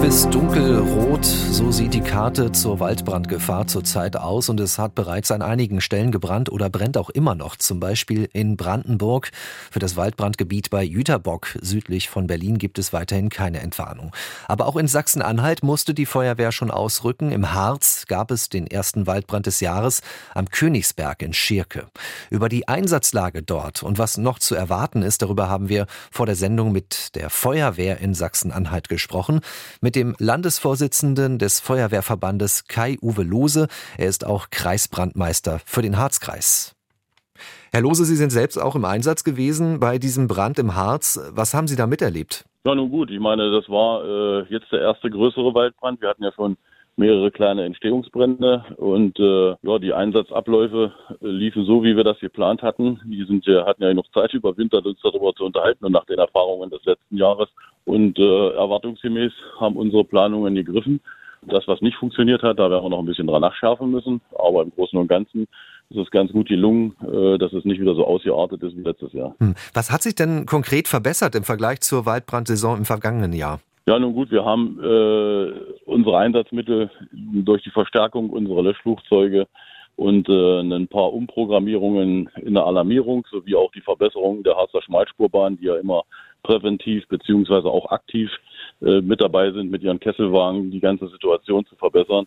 Bis dunkelrot, so sieht die Karte zur Waldbrandgefahr zurzeit aus und es hat bereits an einigen Stellen gebrannt oder brennt auch immer noch, zum Beispiel in Brandenburg. Für das Waldbrandgebiet bei Jüterbock südlich von Berlin gibt es weiterhin keine Entwarnung. Aber auch in Sachsen-Anhalt musste die Feuerwehr schon ausrücken. Im Harz gab es den ersten Waldbrand des Jahres am Königsberg in Schirke. Über die Einsatzlage dort und was noch zu erwarten ist, darüber haben wir vor der Sendung mit der Feuerwehr in Sachsen-Anhalt gesprochen mit dem Landesvorsitzenden des Feuerwehrverbandes Kai-Uwe Lose. Er ist auch Kreisbrandmeister für den Harzkreis. Herr Lose, Sie sind selbst auch im Einsatz gewesen bei diesem Brand im Harz. Was haben Sie da miterlebt? Ja, nun gut. Ich meine, das war äh, jetzt der erste größere Waldbrand. Wir hatten ja schon mehrere kleine Entstehungsbrände und äh, ja, die Einsatzabläufe äh, liefen so, wie wir das geplant hatten. Die sind hatten ja noch Zeit überwintert, uns darüber zu unterhalten und nach den Erfahrungen des letzten Jahres und äh, erwartungsgemäß haben unsere Planungen gegriffen. Das, was nicht funktioniert hat, da werden wir noch ein bisschen dran nachschärfen müssen. Aber im Großen und Ganzen ist es ganz gut gelungen, äh, dass es nicht wieder so ausgeartet ist wie letztes Jahr. Hm. Was hat sich denn konkret verbessert im Vergleich zur Waldbrandsaison im vergangenen Jahr? Ja, nun gut, wir haben äh, unsere Einsatzmittel durch die Verstärkung unserer Löschflugzeuge und äh, ein paar Umprogrammierungen in der Alarmierung sowie auch die Verbesserung der Harzer Schmalspurbahn, die ja immer präventiv beziehungsweise auch aktiv äh, mit dabei sind, mit ihren Kesselwagen die ganze Situation zu verbessern,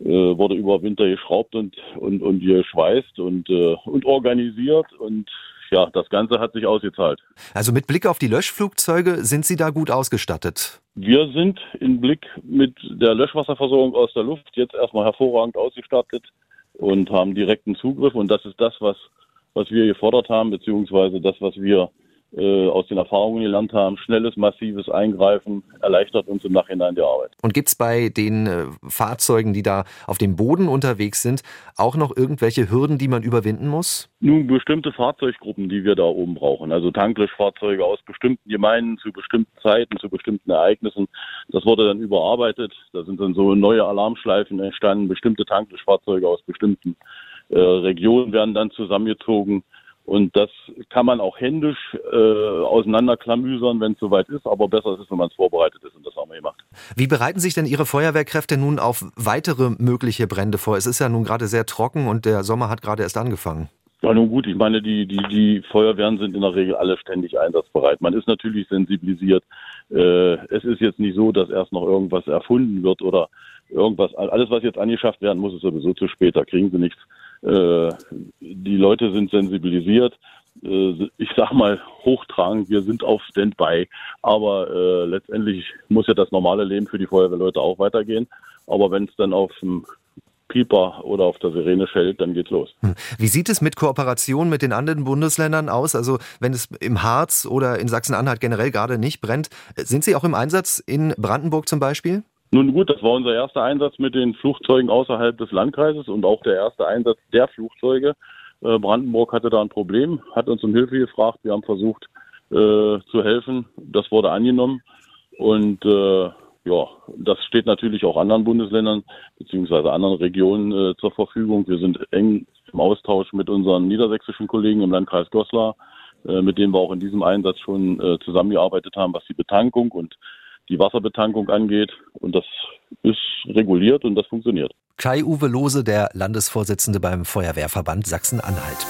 äh, wurde über Winter geschraubt und, und, und geschweißt und, äh, und organisiert und ja, das Ganze hat sich ausgezahlt. Also mit Blick auf die Löschflugzeuge sind Sie da gut ausgestattet? Wir sind im Blick mit der Löschwasserversorgung aus der Luft jetzt erstmal hervorragend ausgestattet und haben direkten Zugriff. Und das ist das, was, was wir gefordert haben, beziehungsweise das, was wir aus den Erfahrungen gelernt haben. Schnelles, massives Eingreifen erleichtert uns im Nachhinein die Arbeit. Und gibt es bei den äh, Fahrzeugen, die da auf dem Boden unterwegs sind, auch noch irgendwelche Hürden, die man überwinden muss? Nun, bestimmte Fahrzeuggruppen, die wir da oben brauchen. Also Tanklöschfahrzeuge aus bestimmten Gemeinden zu bestimmten Zeiten, zu bestimmten Ereignissen. Das wurde dann überarbeitet. Da sind dann so neue Alarmschleifen entstanden. Bestimmte Tanklöschfahrzeuge aus bestimmten äh, Regionen werden dann zusammengezogen. Und das kann man auch händisch äh, auseinanderklamüsern, wenn es soweit ist, aber besser ist es, wenn man es vorbereitet ist und das haben wir gemacht. Wie bereiten sich denn Ihre Feuerwehrkräfte nun auf weitere mögliche Brände vor? Es ist ja nun gerade sehr trocken und der Sommer hat gerade erst angefangen. Ja, nun gut, ich meine, die, die, die Feuerwehren sind in der Regel alle ständig einsatzbereit. Man ist natürlich sensibilisiert. Äh, es ist jetzt nicht so, dass erst noch irgendwas erfunden wird oder irgendwas. Alles, was jetzt angeschafft werden muss, ist sowieso zu spät. Da kriegen sie nichts. Äh, die Leute sind sensibilisiert. Äh, ich sag mal hochtragend, wir sind auf Standby. Aber äh, letztendlich muss ja das normale Leben für die Feuerwehrleute auch weitergehen. Aber wenn es dann auf dem Pieper oder auf der Sirene schellt, dann geht's los. Hm. Wie sieht es mit Kooperation mit den anderen Bundesländern aus? Also wenn es im Harz oder in Sachsen-Anhalt generell gerade nicht brennt, sind Sie auch im Einsatz in Brandenburg zum Beispiel? Nun gut, das war unser erster Einsatz mit den Flugzeugen außerhalb des Landkreises und auch der erste Einsatz der Flugzeuge. Äh, Brandenburg hatte da ein Problem, hat uns um Hilfe gefragt. Wir haben versucht äh, zu helfen. Das wurde angenommen. Und äh, ja, das steht natürlich auch anderen Bundesländern beziehungsweise anderen Regionen äh, zur Verfügung. Wir sind eng im Austausch mit unseren niedersächsischen Kollegen im Landkreis Goslar, äh, mit denen wir auch in diesem Einsatz schon äh, zusammengearbeitet haben, was die Betankung und die Wasserbetankung angeht. Und das ist reguliert und das funktioniert. Kai-Uwe Lose, der Landesvorsitzende beim Feuerwehrverband Sachsen-Anhalt.